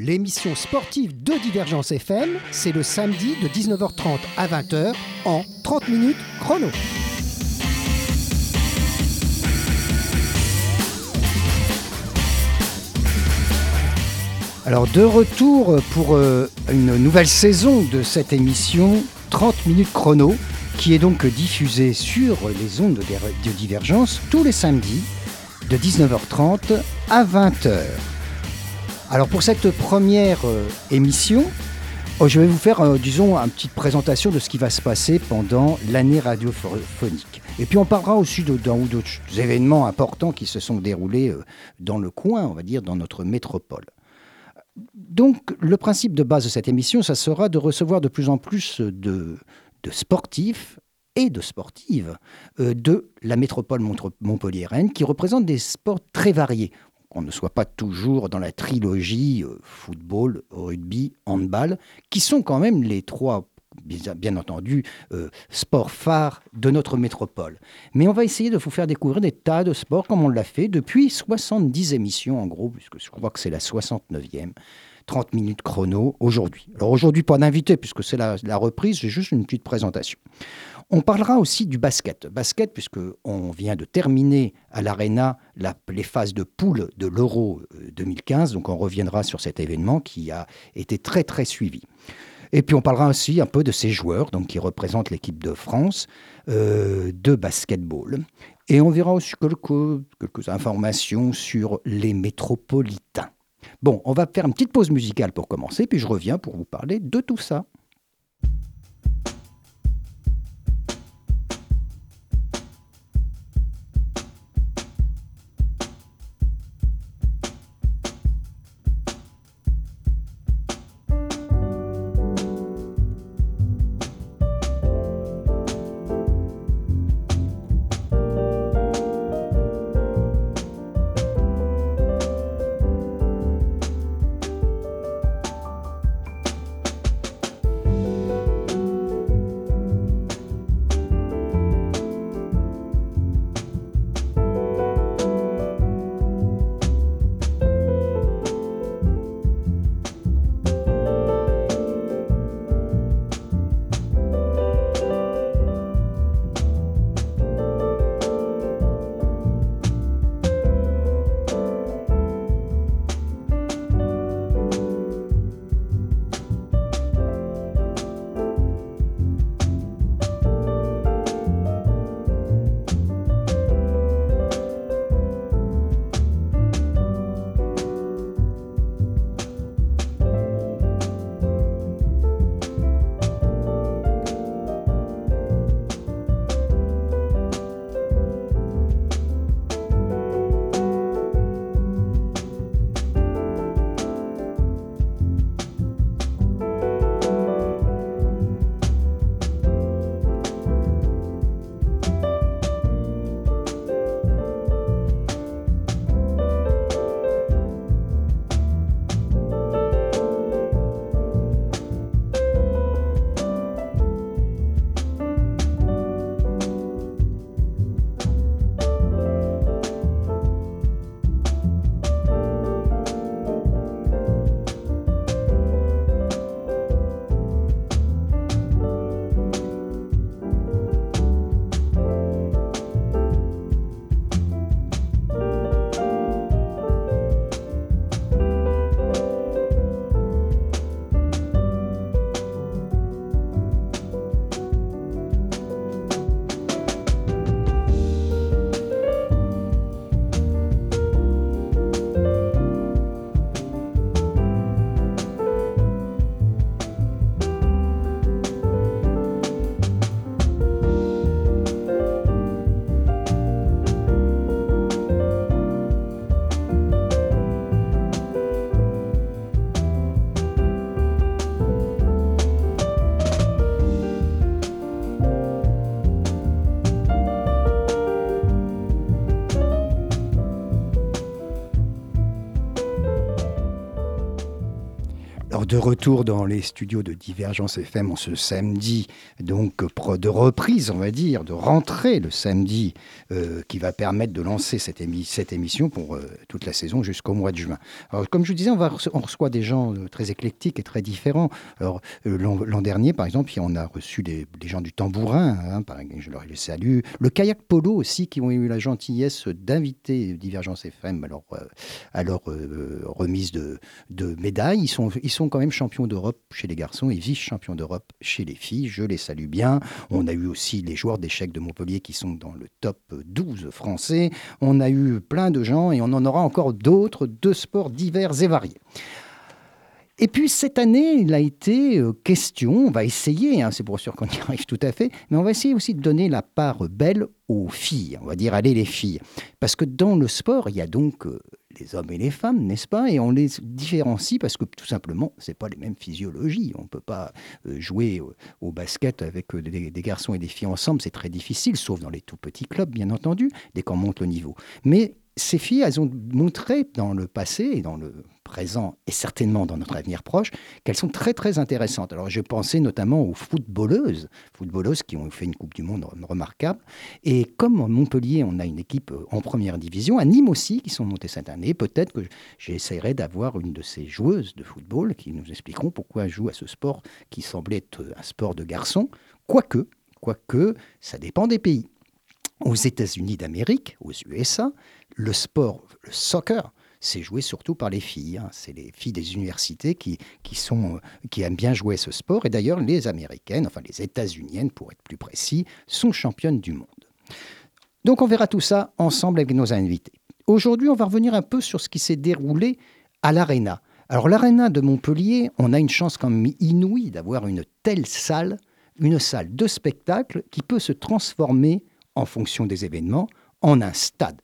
30 minutes chrono, l'émission sportive de Divergence FM, c'est le samedi de 19h30 à 20h en 30 minutes chrono. Alors de retour pour euh, une nouvelle saison de cette émission 30 minutes chrono qui est donc diffusée sur les ondes de Divergence tous les samedis de 19h30 à 20h. Alors pour cette première euh, émission, oh, je vais vous faire, euh, disons, une petite présentation de ce qui va se passer pendant l'année radiophonique. Et puis on parlera aussi d'un ou d'autres événements importants qui se sont déroulés dans le coin, on va dire, dans notre métropole. Donc, le principe de base de cette émission, ça sera de recevoir de plus en plus de, sportifs et de sportives euh, de la métropole montpelliéraine qui représentent des sports très variés. Qu'on ne soit pas toujours dans la trilogie euh, football, rugby, handball, qui sont quand même les trois bien, entendu, euh, sport phare de notre métropole. Mais on va essayer de vous faire découvrir des tas de sports comme on l'a fait depuis 70 émissions en gros, puisque je crois que c'est la 69e. 30 minutes chrono aujourd'hui. Alors aujourd'hui, pas d'invité puisque c'est la, reprise, j'ai juste une petite présentation. On parlera aussi du basket. Basket, puisque on vient de terminer à l'Arena les phases de poule de l'Euro 2015, euh, donc on reviendra sur cet événement qui a été très très suivi. Et puis on parlera aussi un peu de ces joueurs donc, qui représentent l'équipe de France euh, de basketball. Et on verra aussi quelques informations sur les métropolitains. Bon, on va faire une petite pause musicale pour commencer, puis je reviens pour vous parler de tout ça. De retour dans les studios de Divergence FM en ce samedi, donc de reprise, on va dire, de rentrée le samedi, euh, qui va permettre de lancer cette, émission pour euh, toute la saison jusqu'au mois de juin. Alors, comme je vous disais, on, reçoit des gens euh, très éclectiques et très différents. Alors, l'an dernier, par exemple, on a reçu des, gens du tambourin, hein, par je leur les salue. Le kayak polo aussi, qui ont eu la gentillesse d'inviter Divergence FM à leur, remise de, médailles. Ils sont, ils sont même champions d'Europe chez les garçons et vice-champions d'Europe chez les filles. Je les salue bien. On a eu aussi les joueurs d'échecs de Montpellier qui sont dans le top 12 français. On a eu plein de gens et on en aura encore d'autres de sports divers et variés. Et puis cette année, il a été euh, question, on va essayer, hein, c'est pour sûr qu'on y arrive tout à fait, mais on va essayer aussi de donner la part belle aux filles, on va dire allez les filles. Parce que dans le sport, il y a donc euh, les hommes et les femmes, n'est-ce pas? Et on les différencie parce que tout simplement, ce pas les mêmes physiologies. On ne peut pas euh, jouer au basket avec des, garçons et des filles ensemble, c'est très difficile, sauf dans les tout petits clubs, bien entendu, dès qu'on monte le niveau. Mais ces filles, elles ont montré dans le passé et dans le présent et certainement dans notre avenir proche qu'elles sont très très intéressantes. Alors je pensais notamment aux footballeuses, footballeuses qui ont fait une Coupe du Monde remarquable. Et comme à Montpellier, on a une équipe euh, en première division, à Nîmes aussi, qui sont montées cette année, peut-être que j'essaierai d'avoir une de ces joueuses de football qui nous expliqueront pourquoi elles jouent à ce sport qui semblait être un sport de garçon, quoique, quoique ça dépend des pays. Aux États-Unis d'Amérique, aux USA, le sport, le soccer, c'est joué surtout par les filles. Hein. C'est les filles des universités qui, qui, euh, aiment bien jouer ce sport. Et d'ailleurs, les Américaines, enfin les États-Uniennes pour être plus précis, sont championnes du monde. Donc on verra tout ça ensemble avec nos invités. Aujourd'hui, on va revenir un peu sur ce qui s'est déroulé à l'Arena. Alors l'Arena de Montpellier, on a une chance quand même inouïe d'avoir une telle salle, une salle de spectacle qui peut se transformer en fonction des événements en un stade.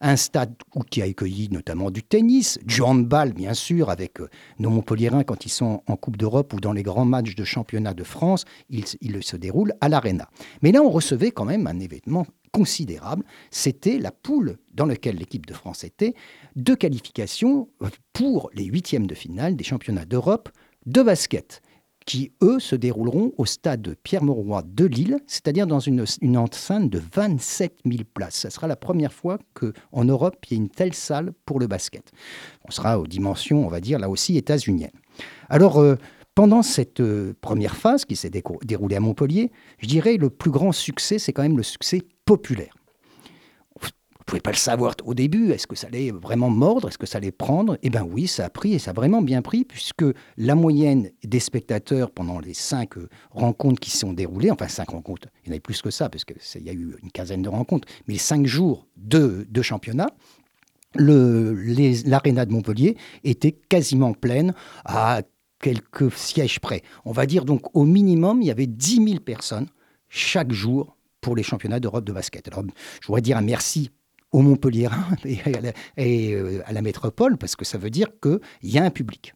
Un stade qui a accueilli notamment du tennis, du handball bien sûr, avec euh, nos Montpelliérains quand ils sont en Coupe d'Europe ou dans les grands matchs de championnat de France, ils, se déroulent à l'Arena. Mais là, on recevait quand même un événement considérable, c'était la poule dans laquelle l'équipe de France était, de qualification pour les huitièmes de finale des championnats d'Europe de basket qui, eux, se dérouleront au stade Pierre-Mauroy de Lille, c'est-à-dire dans une, enceinte de 27 000 places. Ce sera la première fois qu'en Europe, il y ait une telle salle pour le basket. On sera aux dimensions, on va dire, là aussi états-uniennes. Alors, euh, pendant cette euh, première phase qui s'est déroulée à Montpellier, je dirais le plus grand succès, c'est quand même le succès populaire ne pouvez pas le savoir au début. Est-ce que ça allait vraiment mordre Est-ce que ça allait prendre? Eh bien oui, ça a pris et ça a vraiment bien pris puisque la moyenne des spectateurs pendant les cinq euh, rencontres qui se sont déroulées, enfin cinq rencontres, il y en avait plus que ça parce qu'il y a eu une quinzaine de rencontres, mais cinq jours de, de championnat, l'aréna de Montpellier était quasiment pleine à quelques sièges près. On va dire donc au minimum, il y avait 10 000 personnes chaque jour pour les championnats d'Europe de basket. Alors, je voudrais dire un merci au Montpellier et, à la, et euh, à la métropole, parce que ça veut dire qu'il y a un public.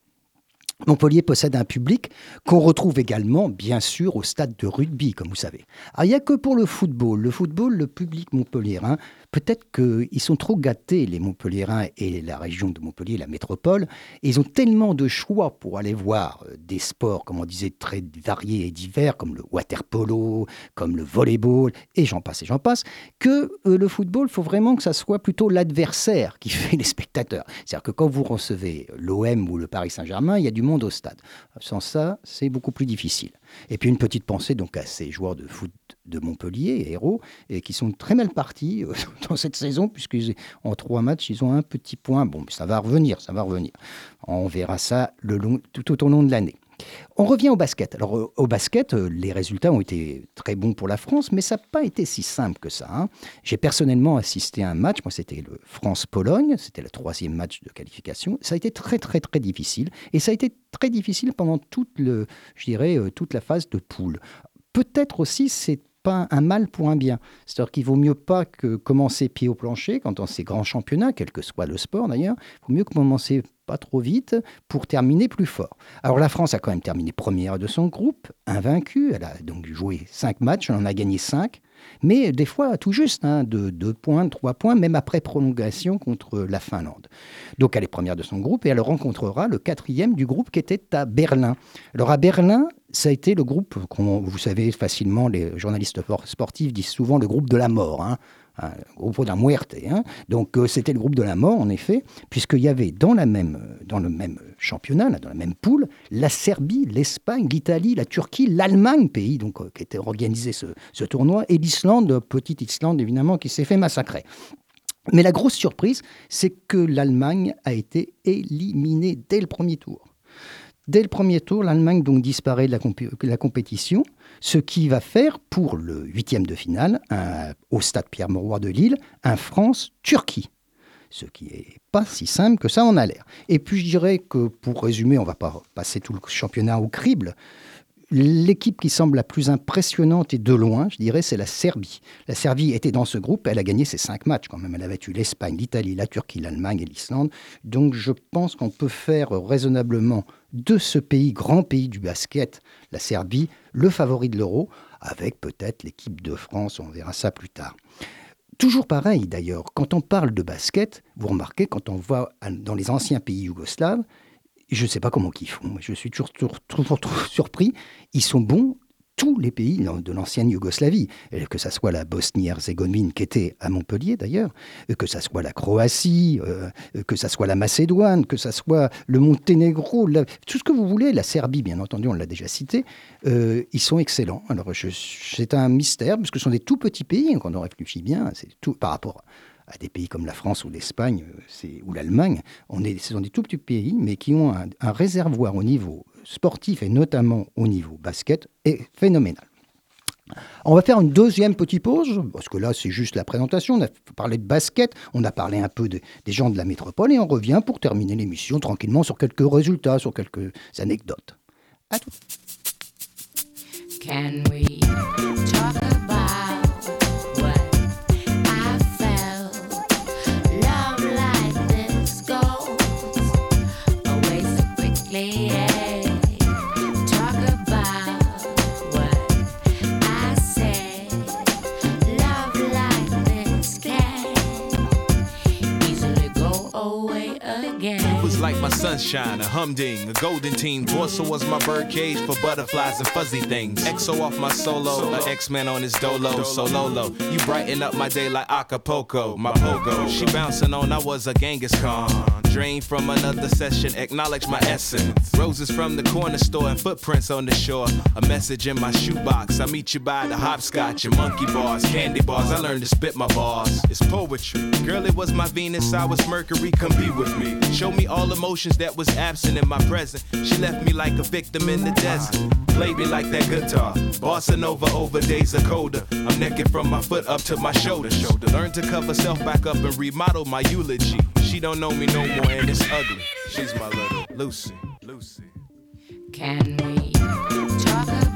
Montpellier possède un public qu'on retrouve également, bien sûr, au stade de rugby, comme vous savez. Alors, il n'y a que pour le football. Le football, le public montpelliérain, peut-être qu'ils sont trop gâtés, les Montpelliérains et la région de Montpellier, la métropole, et ils ont tellement de choix pour aller voir euh, des sports, comme on disait, très variés et divers, comme le water polo, comme le volleyball, et j'en passe et j'en passe, que euh, le football, il faut vraiment que ça soit plutôt l'adversaire qui fait les spectateurs. C'est-à-dire que quand vous recevez l'OM ou le Paris Saint-Germain, il y a du monde au stade. Sans ça, c'est beaucoup plus difficile. Et puis une petite pensée donc à ces joueurs de foot de Montpellier, héros, et qui sont très mal partis euh, dans cette saison, puisqu'en trois matchs, ils ont un petit point. Bon, ça va revenir, ça va revenir. On verra ça tout au long de l'année. On revient au basket. Alors au basket, euh, les résultats ont été très bons pour la France, mais ça n'a pas été si simple que ça. Hein. J'ai personnellement assisté à un match, moi c'était le France-Pologne, c'était le troisième match de qualification. Ça a été très très très difficile, et ça a été très difficile pendant toute, le, je dirais, euh, toute la phase de poule. Peut-être aussi c'est pas un mal pour un bien. C'est-à-dire qu'il vaut mieux pas que commencer pied au plancher quand on ces grands championnats, quel que soit le sport d'ailleurs, il vaut mieux commencer pas trop vite pour terminer plus fort. Alors la France a quand même terminé première de son groupe, invaincue. Elle a donc joué cinq matchs, elle en a gagné cinq. Mais des fois, tout juste, hein, de 2 points, 3 points, même après prolongation contre la Finlande. Donc elle est première de son groupe et elle rencontrera le quatrième du groupe qui était à Berlin. Alors à Berlin, ça a été le groupe, vous savez facilement, les journalistes sportifs disent souvent le groupe de la mort. Hein un groupe de la muerte. Hein. Donc euh, c'était le groupe de la mort, en effet, puisqu'il y avait dans, la même, dans le même championnat, dans la même poule, la Serbie, l'Espagne, l'Italie, la Turquie, l'Allemagne, pays donc, euh, qui était organisé ce, ce tournoi, et l'Islande, petite Islande évidemment, qui s'est fait massacrer. Mais la grosse surprise, c'est que l'Allemagne a été éliminée dès le premier tour. Dès le premier tour, l'Allemagne donc disparaît de la, compétition, ce qui va faire pour le huitième de finale, au stade Pierre-Mauroy de Lille, un France-Turquie. Ce qui n'est pas si simple que ça en a l'air. Et puis je dirais que pour résumer, on ne va pas passer tout le championnat au crible, L'équipe qui semble la plus impressionnante et de loin, je dirais, c'est la Serbie. La Serbie était dans ce groupe, elle a gagné ses cinq matchs quand même. Elle avait eu l'Espagne, l'Italie, la Turquie, l'Allemagne et l'Islande. Donc je pense qu'on peut faire raisonnablement de ce pays, grand pays du basket, la Serbie, le favori de l'euro, avec peut-être l'équipe de France, on verra ça plus tard. Toujours pareil d'ailleurs, quand on parle de basket, vous remarquez, quand on voit dans les anciens pays yougoslaves, je ne sais pas comment ils font. Je suis toujours, toujours, surpris. Ils sont bons tous les pays de l'ancienne Yougoslavie, que ce soit la Bosnie-Herzégovine qui était à Montpellier d'ailleurs, que ce soit la Croatie, euh, que ce soit la Macédoine, que ce soit le Monténégro, tout ce que vous voulez, la Serbie bien entendu, on l'a déjà cité, euh, ils sont excellents. Alors c'est un mystère, parce que ce sont des tout petits pays, quand on réfléchit bien, c'est tout par rapport à des pays comme la France ou l'Espagne euh, ou l'Allemagne. Ce sont des tout petits pays, mais qui ont un, réservoir au niveau sportif et notamment au niveau basket est phénoménal. On va faire une deuxième petite pause, parce que là c'est juste la présentation, on a parlé de basket, on a parlé un peu des gens de la métropole, et on revient pour terminer l'émission tranquillement sur quelques résultats, sur quelques anecdotes. À tout. Sunshine, a humding, a golden teen. Torso was my birdcage for butterflies and fuzzy things. EXO off my solo, a X-Man on his dolo, sololo. You brighten up my day like Acapulco, my pogo. She bouncing on, I was a Genghis Khan. Drain from another session, acknowledge my essence. Roses from the corner store and footprints on the shore. A message in my shoebox. I meet you by the hopscotch and monkey bars, candy bars. I learned to spit my bars. It's poetry. Girl, it was my Venus, I was Mercury. Come be with me. Show me all emotions that was absent in my present. She left me like a victim in the desert. Played me like that guitar. Bossa Nova over days of colder. I'm naked from my foot up to my shoulder. Shoulder. Learn to cover self back up and remodel my eulogy. She don't know me no more and it's ugly. She's my little Lucy. Lucy. Can we talk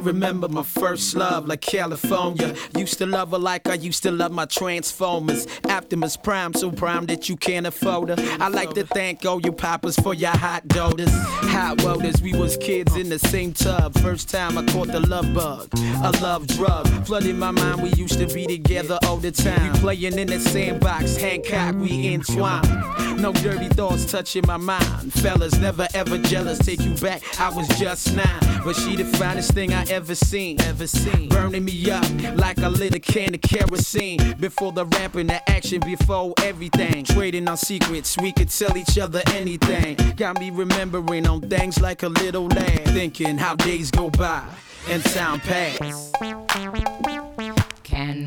remember my first love like California. Used to love her like I used to love my Transformers. Optimus Prime, so prime that you can't afford her. I like to thank all you poppers for your hot daughters. Hot welders, we was kids in the same tub. First time I caught the love bug, a love drug. Flooded my mind, we used to be together all the time. We playing in the sandbox, Hancock, we entwined. No dirty thoughts touching my mind. Fellas never ever jealous, take you back, I was just nine. But she the finest thing I ever seen. Ever seen. Burning me up like a can of kerosene. Before the rap and the action, before everything. Trading on secrets, we could tell each other anything. Got me remembering on things like a little lad. Thinking how days go by and time pass. Can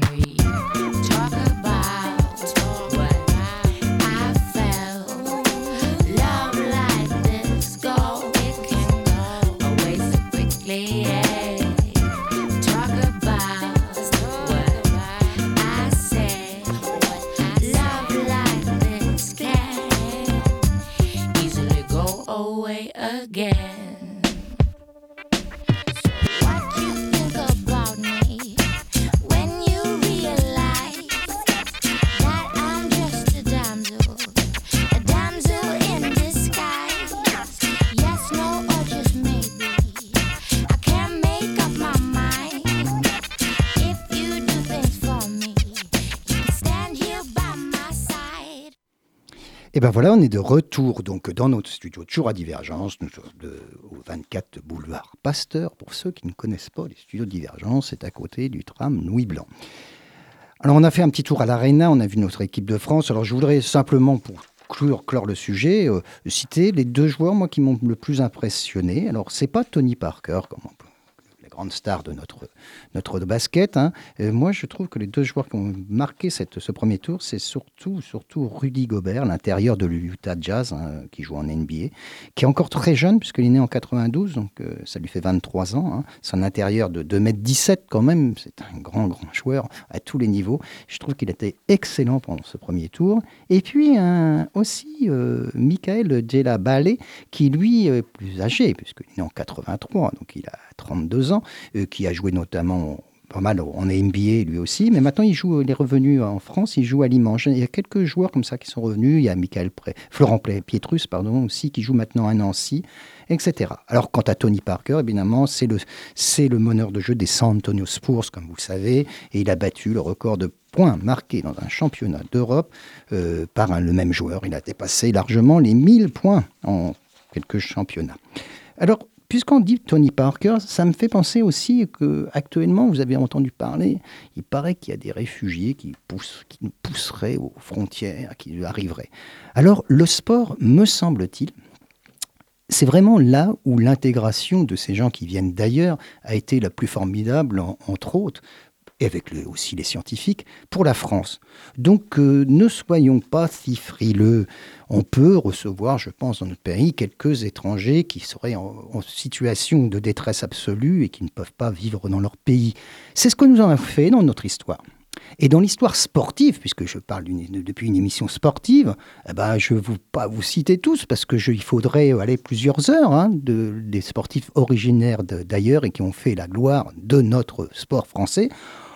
again. Ben on est de retour donc dans notre studio toujours à Divergence, au 24 boulevard Pasteur. Pour ceux qui ne connaissent pas les studios Divergence, c'est à côté du tram Louis Blanc. Alors on a fait un petit tour à l'Arena, on a vu notre équipe de France. Alors je voudrais simplement pour clore, clore le sujet, euh, citer les deux joueurs moi qui m'ont le plus impressionné. Alors c'est pas Tony Parker comme on peut grande star de notre, notre basket. Hein. moi, je trouve que les deux joueurs qui ont marqué ce premier tour, c'est surtout, Rudy Gobert, l'intérieur de l'Utah Jazz, hein, qui joue en NBA, qui est encore très jeune, puisqu'il est né en 92, donc euh, ça lui fait 23 ans. Hein. C'est un intérieur de 2m17 quand même, c'est un grand, grand joueur à tous les niveaux. Je trouve qu'il était excellent pendant ce premier tour. Et puis aussi euh, Michael Djela qui lui est plus âgé, puisqu'il est né en 83, donc il a 32 ans, euh, qui a joué notamment pas mal en NBA lui aussi, mais maintenant il joue, il est revenu en France, il joue à Limoges. Il y a quelques joueurs comme ça qui sont revenus, il y a Michael Florent Pietrus pardon, aussi qui joue maintenant à Nancy, etc. Alors quant à Tony Parker, évidemment, c'est le, c'est le meneur de jeu des San Antonio Spurs, comme vous le savez, et il a battu le record de points marqués dans un championnat d'Europe euh, par le même joueur. Il a dépassé largement les 1000 points en quelques championnats. Alors, Puisqu'on dit Tony Parker, ça me fait penser aussi que actuellement, vous avez entendu parler, il paraît qu'il y a des réfugiés qui, qui pousseraient aux frontières, qui arriveraient. Alors, le sport, me semble-t-il, c'est vraiment là où l'intégration de ces gens qui viennent d'ailleurs a été la plus formidable, entre autres, et avec aussi les scientifiques, pour la France. Donc euh, ne soyons pas si frileux. On peut recevoir, je pense, dans notre pays, quelques étrangers qui seraient en, situation de détresse absolue et qui ne peuvent pas vivre dans leur pays. C'est ce que nous avons fait dans notre histoire. Et dans l'histoire sportive, puisque je parle depuis une émission sportive, eh ben, je ne vais pas vous citer tous, parce qu'il faudrait aller plusieurs heures hein, de, des sportifs originaires d'ailleurs et qui ont fait la gloire de notre sport français.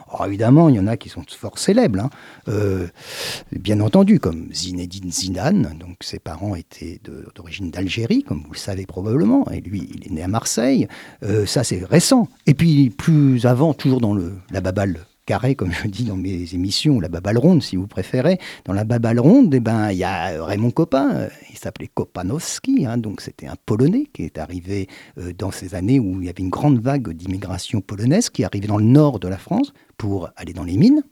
Alors évidemment, il y en a qui sont fort célèbres, hein. euh, bien entendu, comme Zinedine Zidane, donc ses parents étaient d'origine d'Algérie, comme vous le savez probablement, et lui, il est né à Marseille. Euh, ça, c'est récent. Et puis, plus avant, toujours dans le, la babale carré, comme je dis dans mes émissions, la babale ronde, si vous préférez. Dans la babale ronde, eh ben, il y a Raymond Copin, euh, il s'appelait Kopanowski, hein, donc c'était un Polonais qui est arrivé euh, dans ces années où il y avait une grande vague d'immigration polonaise qui arrivait dans le nord de la France pour aller dans les mines.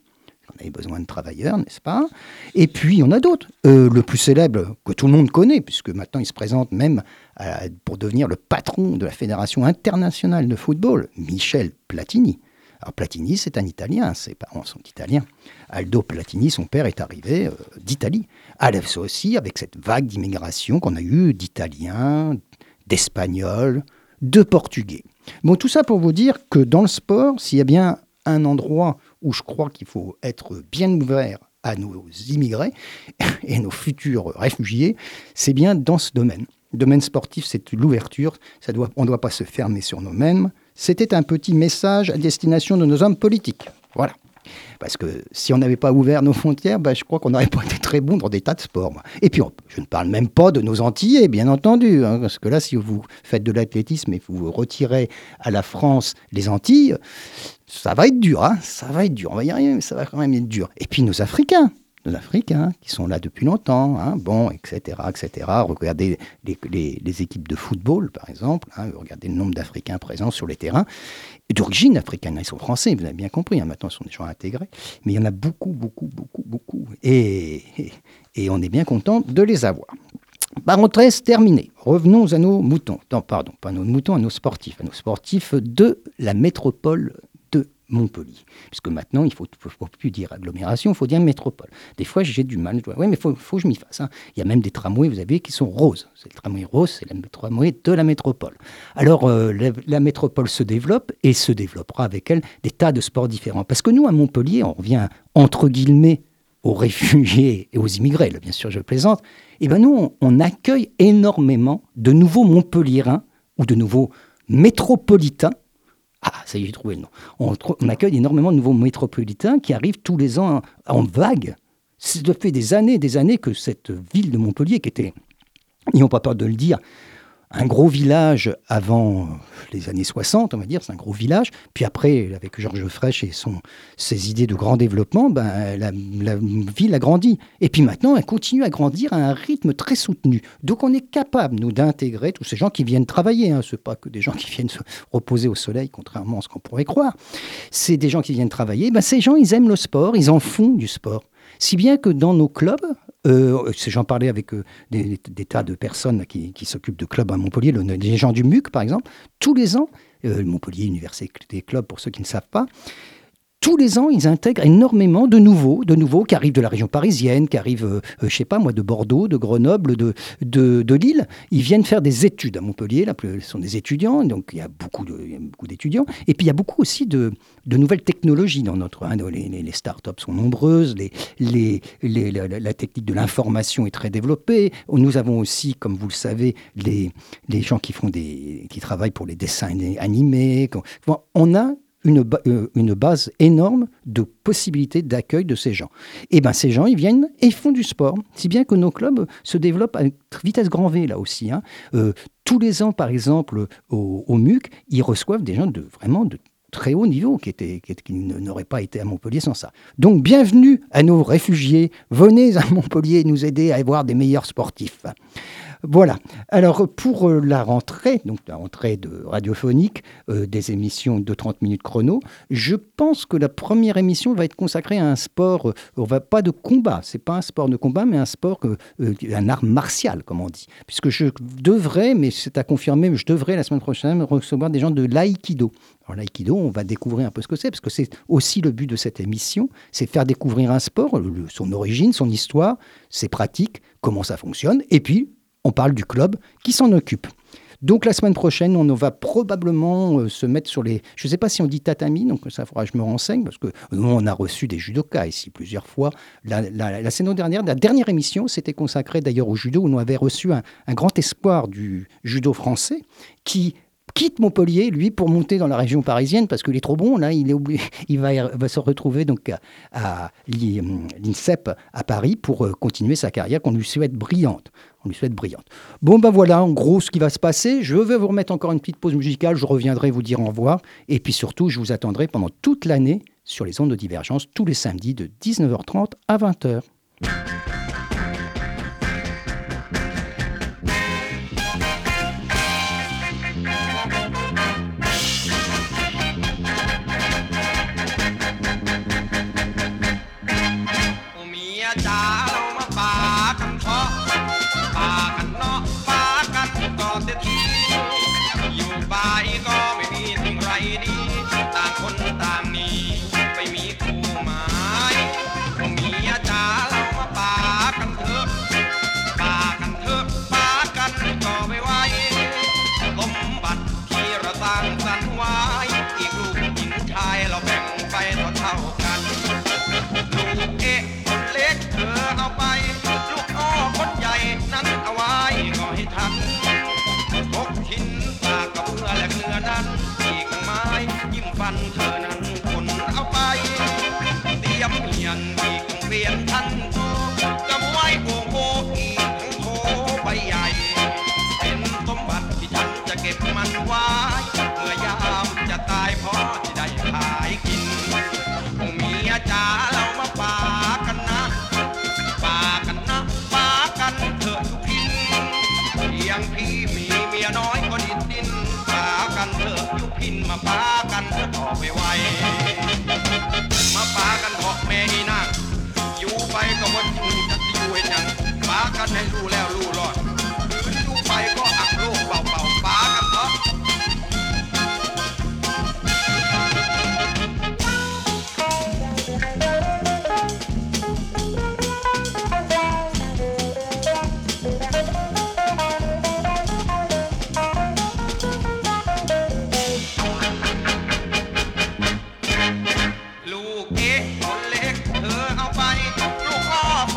On avait besoin de travailleurs, n'est-ce pas? Et puis, il y en a d'autres. Euh, le plus célèbre, que tout le monde connaît, puisque maintenant il se présente même pour devenir le patron de la Fédération internationale de football, Michel Platini. Platini, c'est un Italien, ses parents sont italiens. Aldo Platini, son père, est arrivé euh, d'Italie. d'Italie. aussi avec cette vague d'immigration qu'on a eue d'Italiens, d'Espagnols, de Portugais. Bon, tout ça pour vous dire que dans le sport, s'il y a bien un endroit où je crois qu'il faut être bien ouvert à nos immigrés et nos futurs réfugiés, c'est bien dans ce domaine. Le domaine sportif, c'est l'ouverture. on ne doit pas se fermer sur nous-mêmes. C'était un petit message à destination de nos hommes politiques. Voilà. Parce que si on n'avait pas ouvert nos frontières, bah, je crois qu'on n'aurait pas été très bon dans des tas de sports. Et puis, je ne parle même pas de nos Antillais, bien entendu. Hein, parce que là, si vous faites de l'athlétisme et vous retirez à la France les Antilles, ça va être dur. Hein, ça va être dur. On va y arriver, mais ça va quand même être dur. Et puis, nos Africains Africains qui sont là depuis longtemps, hein, bon, etc., etc. Regardez les, équipes de football, par exemple, hein, regardez le nombre d'Africains présents sur les terrains, d'origine africaine, ils sont français, vous avez bien compris, hein, maintenant ils sont des gens intégrés, mais il y en a beaucoup, beaucoup, beaucoup, beaucoup, et, et, on est bien content de les avoir. Parenthèse terminée. Revenons à nos moutons. Non, pardon, pas à nos moutons, à nos sportifs. À nos sportifs de la métropole Montpellier. Puisque maintenant, il ne faut, plus dire agglomération, il faut dire métropole. Des fois, j'ai du mal. Oui, mais il faut, que je m'y fasse. Hein. Il y a même des tramways, vous savez, qui sont roses. C'est le tramway rose, c'est le tramway de la métropole. Alors, euh, la, métropole se développe et se développera avec elle des tas de sports différents. Parce que nous, à Montpellier, on revient entre guillemets aux réfugiés et aux immigrés, bien sûr, je plaisante. Et eh ben nous, on, on accueille énormément de nouveaux Montpelliérains ou de nouveaux métropolitains. Ah, ça y est, j'ai trouvé le nom. On, accueille énormément de nouveaux métropolitains qui arrivent tous les ans en, vague. Ça fait des années, des années que cette ville de Montpellier, qui était, n'ayons pas peur de le dire, un gros village avant les années 60, on va dire, c'est un gros village. Puis après, avec Georges Frêche et son, ses idées de grand développement, ben, la, ville a grandi. Et puis maintenant, elle continue à grandir à un rythme très soutenu. Donc on est capable, nous, d'intégrer tous ces gens qui viennent travailler. Hein. Ce pas que des gens qui viennent se reposer au soleil, contrairement à ce qu'on pourrait croire. C'est des gens qui viennent travailler. Ben, ces gens, ils aiment le sport, ils en font du sport. Si bien que dans nos clubs, euh, J'en parlais avec euh, des, tas de personnes qui, s'occupent de clubs à Montpellier, le, des gens du MUC par exemple. Tous les ans, euh, Montpellier Université Club pour ceux qui ne savent pas, tous les ans, ils intègrent énormément de nouveaux, de nouveaux qui arrivent de la région parisienne, qui arrivent, euh, euh, je sais pas moi, de Bordeaux, de Grenoble, de, de, Lille. Ils viennent faire des études à Montpellier. Là, ce sont des étudiants, donc il y a beaucoup, d'étudiants. Et puis il y a beaucoup aussi de, de nouvelles technologies dans notre. Hein, les, les, start-up sont nombreuses, les, les, la, technique de l'information est très développée. Nous avons aussi, comme vous le savez, les, les gens qui font des, qui travaillent pour les dessins animés. On a euh, une, base énorme de possibilités d'accueil de ces gens. Et bien ces gens, ils viennent et font du sport. Si bien que nos clubs se développent à vitesse grand V là aussi. Hein. Euh, tous les ans, par exemple, au, MUC, ils reçoivent des gens de vraiment de très haut niveau qui, qui, n'auraient pas été à Montpellier sans ça. Donc bienvenue à nos réfugiés. Venez à Montpellier nous aider à avoir des meilleurs sportifs. Voilà. Alors pour euh, la rentrée, donc la rentrée de radiophonique euh, des émissions de 30 minutes chrono, je pense que la première émission va être consacrée à un sport, euh, on va pas de combat, c'est pas un sport de combat, mais un sport, un art martial, comme on dit. Puisque je devrais, mais c'est à confirmer, je devrais la semaine prochaine recevoir des gens de l'aïkido. Alors l'aïkido, on va découvrir un peu ce que c'est, parce que c'est aussi le but de cette émission, c'est faire découvrir un sport, son origine, son histoire, ses pratiques, comment ça fonctionne, et puis on parle du club qui s'en occupe. Donc la semaine prochaine, on va probablement euh, se mettre sur les... Je ne sais pas si on dit tatami, donc ça faudra que je me renseigne, parce que nous, on a reçu des judokas ici plusieurs fois. La, la, saison dernière, la dernière émission, s'était consacrée d'ailleurs au judo, où on avait reçu un, grand espoir du judo français, qui quitte Montpellier, lui, pour monter dans la région parisienne, parce qu'il est trop bon. Là, il, est il va, se retrouver donc à, à l'INSEP à Paris pour euh, continuer sa carrière qu'on lui souhaite brillante. On lui souhaite brillante. Bon, ben voilà, en gros, ce qui va se passer. Je vais vous remettre encore une petite pause musicale. Je reviendrai vous dire au revoir. Et puis surtout, je vous attendrai pendant toute l'année sur les ondes de divergence, tous les samedis de 19h30 à 20h. เก็บมันไว้เมื่อยามจะตายพอ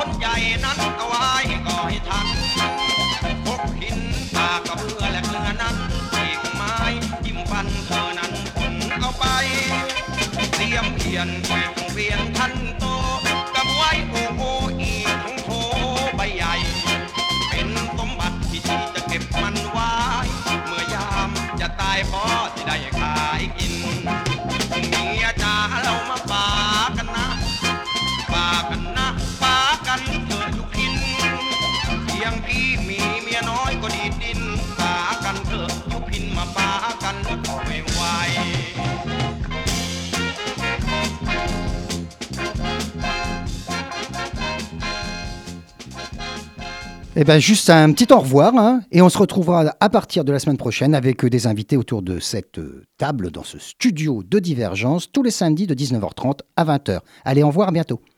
นใหญ่นั้นเอาไว้ก่อให้ทันพกหินปากกับเพื่อและเกลือนั้นอีกไม้ยิ้มปันเธอนั้นผลเอาไปเตรียมเพียนแขวงเวียนทันโตกับไว้โอโออีทั้งโถใบใหญ่ เป็นสมบัติที่จะเก็บมันไว้ เมื่อยามจะตายพอจะได้ขายกิน Eh ben juste un petit au revoir hein, et on se retrouvera à partir de la semaine prochaine avec euh, des invités autour de cette euh, table dans ce studio de divergence tous les samedis de 19h30 à 20h. Allez, au revoir, à bientôt. «